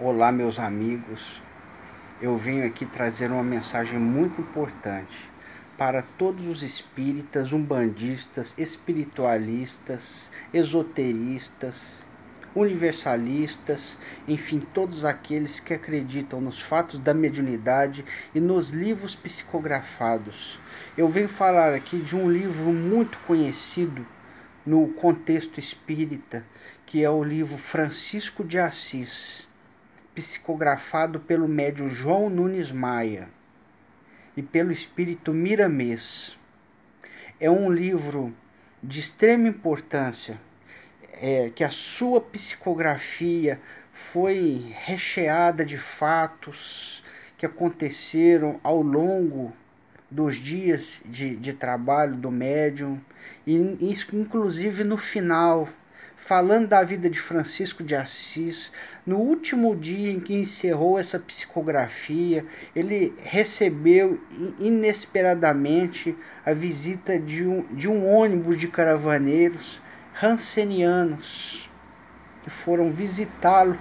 Olá, meus amigos. Eu venho aqui trazer uma mensagem muito importante para todos os espíritas, umbandistas, espiritualistas, esoteristas, universalistas, enfim, todos aqueles que acreditam nos fatos da mediunidade e nos livros psicografados. Eu venho falar aqui de um livro muito conhecido no contexto espírita, que é o livro Francisco de Assis psicografado pelo médium João Nunes Maia e pelo espírito Miramês. É um livro de extrema importância, é, que a sua psicografia foi recheada de fatos que aconteceram ao longo dos dias de, de trabalho do médium, e inclusive no final falando da vida de Francisco de Assis, no último dia em que encerrou essa psicografia, ele recebeu inesperadamente a visita de um, de um ônibus de caravaneiros rancenianos que foram visitá-lo.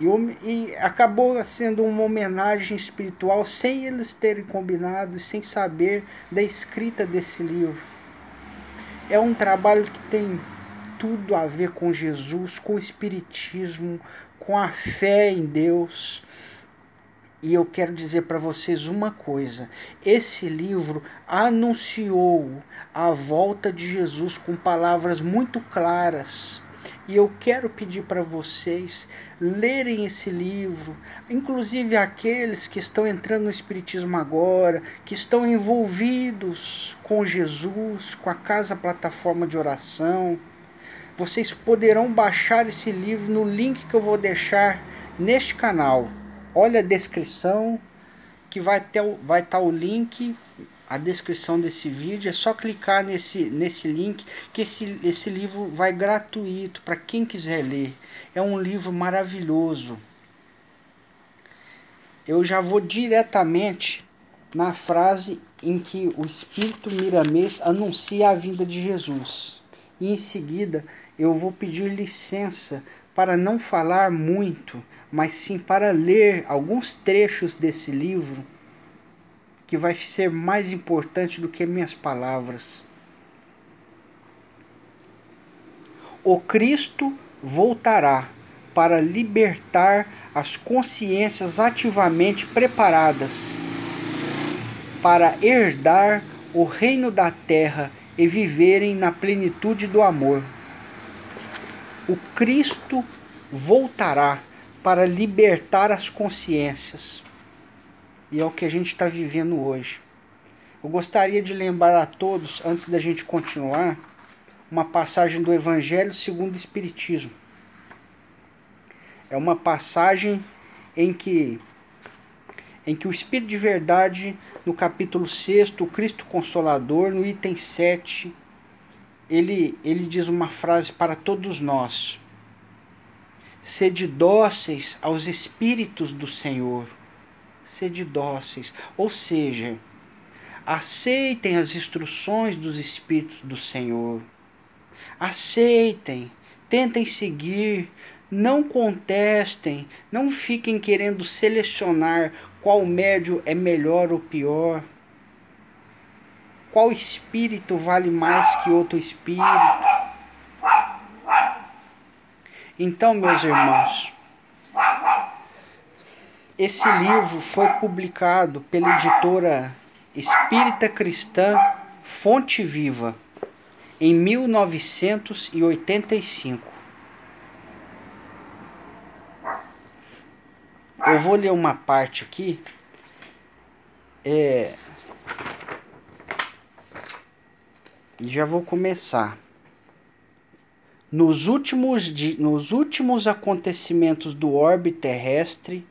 E, e acabou sendo uma homenagem espiritual sem eles terem combinado e sem saber da escrita desse livro. É um trabalho que tem tudo a ver com Jesus, com o Espiritismo, com a fé em Deus. E eu quero dizer para vocês uma coisa: esse livro anunciou a volta de Jesus com palavras muito claras. E eu quero pedir para vocês lerem esse livro, inclusive aqueles que estão entrando no Espiritismo agora, que estão envolvidos com Jesus, com a casa plataforma de oração vocês poderão baixar esse livro no link que eu vou deixar neste canal. Olha a descrição que vai ter vai estar tá o link a descrição desse vídeo é só clicar nesse, nesse link que esse, esse livro vai gratuito para quem quiser ler. É um livro maravilhoso. Eu já vou diretamente na frase em que o Espírito Miramês anuncia a vinda de Jesus e em seguida eu vou pedir licença para não falar muito, mas sim para ler alguns trechos desse livro que vai ser mais importante do que minhas palavras. O Cristo voltará para libertar as consciências ativamente preparadas para herdar o reino da terra e viverem na plenitude do amor. O Cristo voltará para libertar as consciências. E é o que a gente está vivendo hoje. Eu gostaria de lembrar a todos, antes da gente continuar, uma passagem do Evangelho segundo o Espiritismo. É uma passagem em que em que o Espírito de Verdade, no capítulo 6, o Cristo Consolador, no item 7, ele, ele diz uma frase para todos nós: Sede dóceis aos Espíritos do Senhor. Sede dóceis. Ou seja, aceitem as instruções dos Espíritos do Senhor. Aceitem, tentem seguir, não contestem, não fiquem querendo selecionar qual médio é melhor ou pior? Qual espírito vale mais que outro espírito? Então, meus irmãos, esse livro foi publicado pela editora Espírita Cristã Fonte Viva em 1985. Eu vou ler uma parte aqui. É. Já vou começar. Nos últimos, nos últimos acontecimentos do orbe terrestre,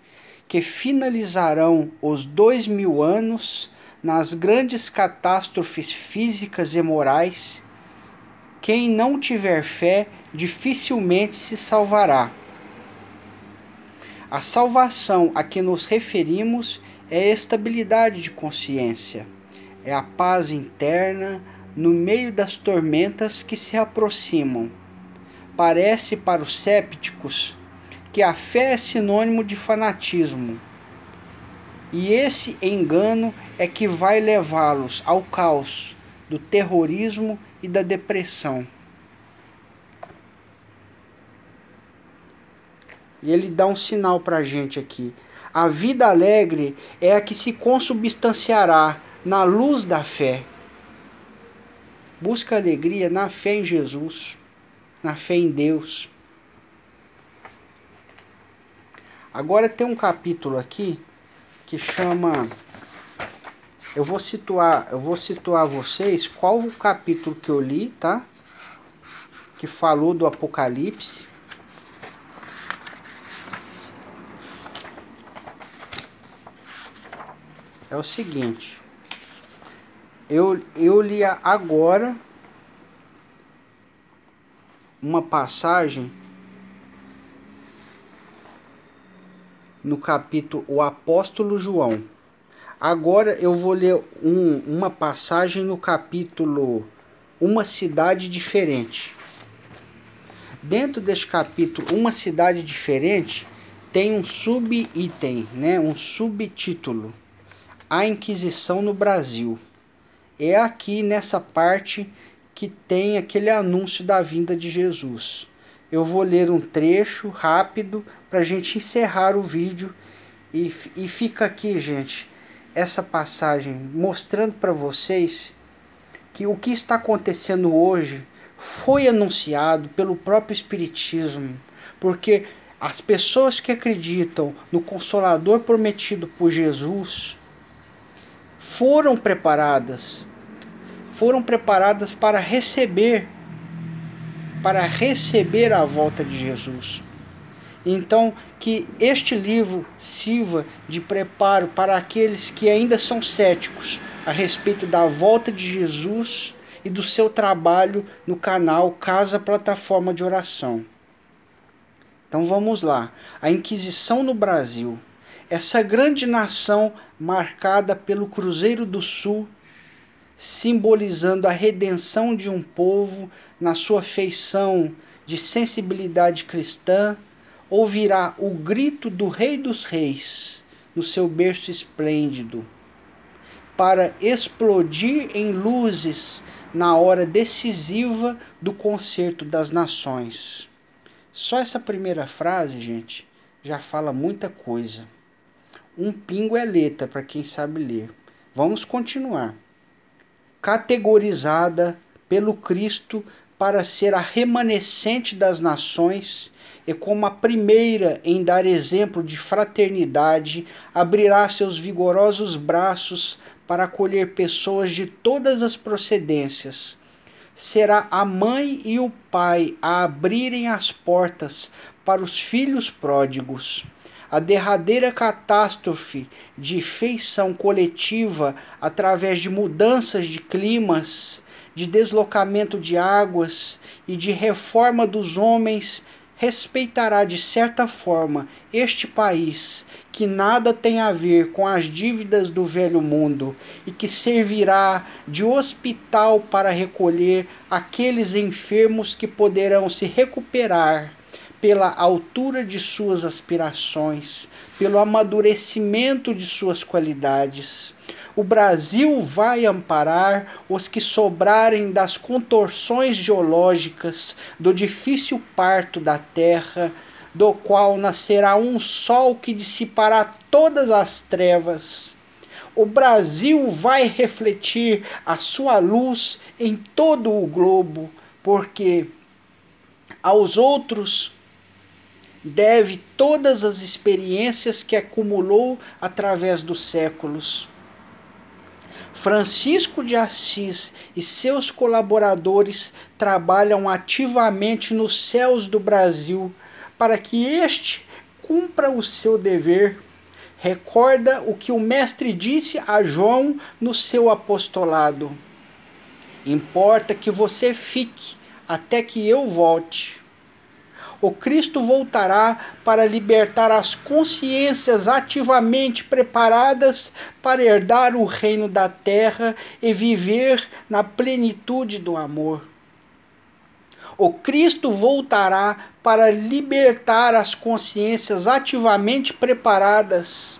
que finalizarão os dois mil anos nas grandes catástrofes físicas e morais, quem não tiver fé dificilmente se salvará. A salvação a que nos referimos é a estabilidade de consciência, é a paz interna no meio das tormentas que se aproximam. Parece para os sépticos que a fé é sinônimo de fanatismo. E esse engano é que vai levá-los ao caos do terrorismo e da depressão. E ele dá um sinal para a gente aqui. A vida alegre é a que se consubstanciará na luz da fé. Busca alegria na fé em Jesus, na fé em Deus. Agora tem um capítulo aqui que chama eu vou situar, eu vou situar vocês qual o capítulo que eu li, tá? Que falou do Apocalipse. É o seguinte, eu, eu li agora uma passagem no capítulo O Apóstolo João. Agora eu vou ler um, uma passagem no capítulo Uma Cidade Diferente. Dentro deste capítulo Uma Cidade Diferente tem um subitem, né, um subtítulo. A Inquisição no Brasil. É aqui nessa parte que tem aquele anúncio da vinda de Jesus. Eu vou ler um trecho rápido para a gente encerrar o vídeo. E, e fica aqui, gente, essa passagem mostrando para vocês que o que está acontecendo hoje foi anunciado pelo próprio Espiritismo, porque as pessoas que acreditam no Consolador prometido por Jesus foram preparadas, foram preparadas para receber para receber a volta de Jesus. Então, que este livro sirva de preparo para aqueles que ainda são céticos a respeito da volta de Jesus e do seu trabalho no canal Casa Plataforma de Oração. Então vamos lá. A Inquisição no Brasil. Essa grande nação marcada pelo Cruzeiro do Sul simbolizando a redenção de um povo na sua feição de sensibilidade cristã, ouvirá o grito do Rei dos Reis no seu berço esplêndido, para explodir em luzes na hora decisiva do concerto das nações. Só essa primeira frase, gente, já fala muita coisa. Um pingo é letra para quem sabe ler. Vamos continuar categorizada pelo Cristo para ser a remanescente das nações e como a primeira em dar exemplo de fraternidade, abrirá seus vigorosos braços para acolher pessoas de todas as procedências. Será a mãe e o pai a abrirem as portas para os filhos pródigos a derradeira catástrofe de feição coletiva através de mudanças de climas, de deslocamento de águas e de reforma dos homens respeitará de certa forma este país que nada tem a ver com as dívidas do velho mundo e que servirá de hospital para recolher aqueles enfermos que poderão se recuperar pela altura de suas aspirações, pelo amadurecimento de suas qualidades. O Brasil vai amparar os que sobrarem das contorções geológicas do difícil parto da terra, do qual nascerá um sol que dissipará todas as trevas. O Brasil vai refletir a sua luz em todo o globo, porque aos outros deve todas as experiências que acumulou através dos séculos. Francisco de Assis e seus colaboradores trabalham ativamente nos céus do Brasil para que este cumpra o seu dever. Recorda o que o Mestre disse a João no seu apostolado: Importa que você fique até que eu volte o Cristo voltará para libertar as consciências ativamente preparadas para herdar o reino da terra e viver na plenitude do amor. o Cristo voltará para libertar as consciências ativamente preparadas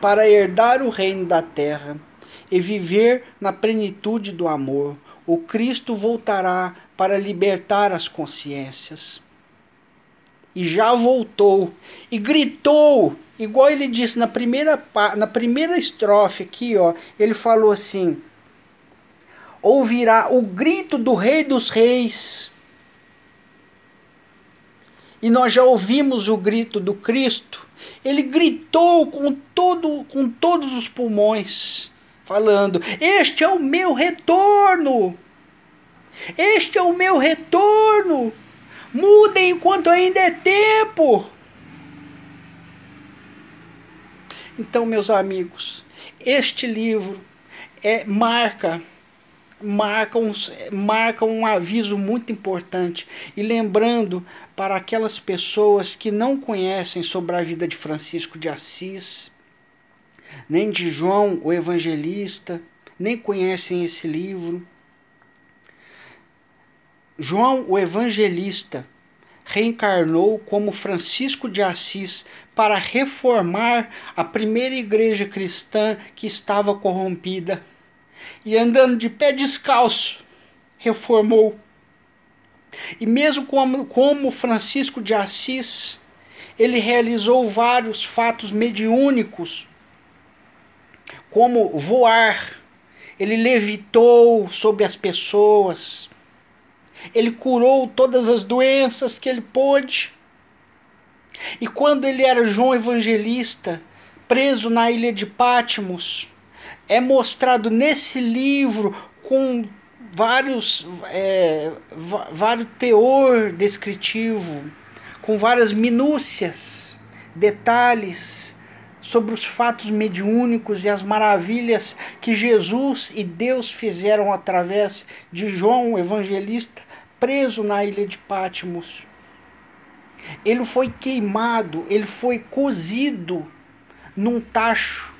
para herdar o reino da terra e viver na plenitude do amor. O Cristo voltará para libertar as consciências. E já voltou e gritou, igual ele disse na primeira na primeira estrofe aqui, ó, ele falou assim: ouvirá o grito do Rei dos Reis. E nós já ouvimos o grito do Cristo. Ele gritou com todo com todos os pulmões, falando: "Este é o meu retorno! Este é o meu retorno! Mudem enquanto ainda é tempo!" Então, meus amigos, este livro é marca marca um, marca um aviso muito importante. E lembrando para aquelas pessoas que não conhecem sobre a vida de Francisco de Assis, nem de João o Evangelista, nem conhecem esse livro. João o Evangelista reencarnou como Francisco de Assis para reformar a primeira igreja cristã que estava corrompida e andando de pé descalço, reformou. E mesmo como, como Francisco de Assis, ele realizou vários fatos mediúnicos, como voar, ele levitou sobre as pessoas, ele curou todas as doenças que ele pôde. E quando ele era João Evangelista, preso na ilha de Patmos, é mostrado nesse livro com vários é, vários teor descritivo, com várias minúcias, detalhes sobre os fatos mediúnicos e as maravilhas que Jesus e Deus fizeram através de João Evangelista, preso na ilha de Patmos. Ele foi queimado, ele foi cozido num tacho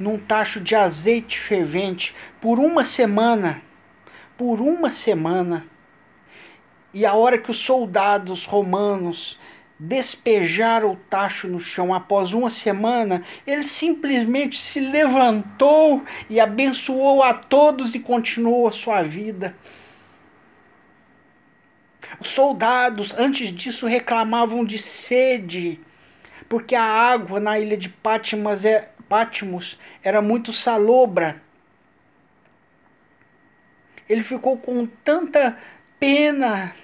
num tacho de azeite fervente por uma semana. Por uma semana. E a hora que os soldados romanos despejaram o tacho no chão após uma semana, ele simplesmente se levantou e abençoou a todos e continuou a sua vida. Os soldados, antes disso, reclamavam de sede, porque a água na ilha de Patmos é, Patmos era muito salobra. Ele ficou com tanta pena,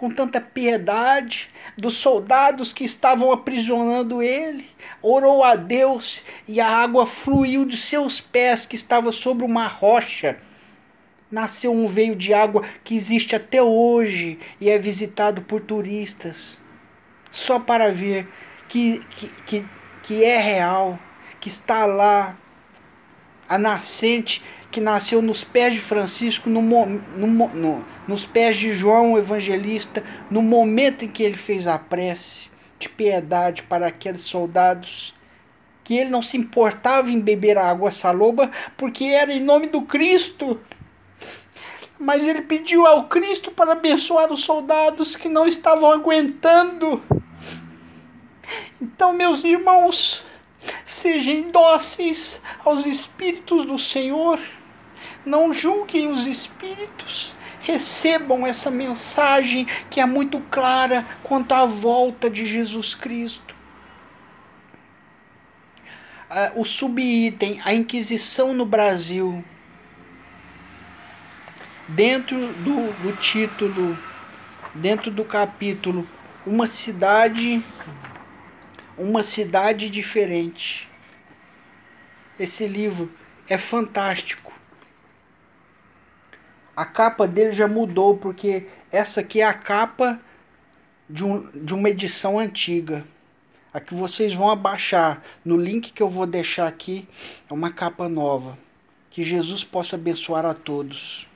com tanta piedade dos soldados que estavam aprisionando ele. Orou a Deus e a água fluiu de seus pés, que estava sobre uma rocha. Nasceu um veio de água que existe até hoje e é visitado por turistas, só para ver que, que, que, que é real que está lá, a nascente que nasceu nos pés de Francisco, no, no, no, nos pés de João Evangelista, no momento em que ele fez a prece de piedade para aqueles soldados, que ele não se importava em beber a água saloba, porque era em nome do Cristo. Mas ele pediu ao Cristo para abençoar os soldados que não estavam aguentando. Então, meus irmãos, Sejam dóceis aos Espíritos do Senhor. Não julguem os Espíritos. Recebam essa mensagem que é muito clara quanto à volta de Jesus Cristo. Uh, o subitem, a Inquisição no Brasil. Dentro do, do título, dentro do capítulo, uma cidade uma cidade diferente. Esse livro é fantástico. A capa dele já mudou porque essa aqui é a capa de, um, de uma edição antiga. A que vocês vão abaixar no link que eu vou deixar aqui é uma capa nova. Que Jesus possa abençoar a todos.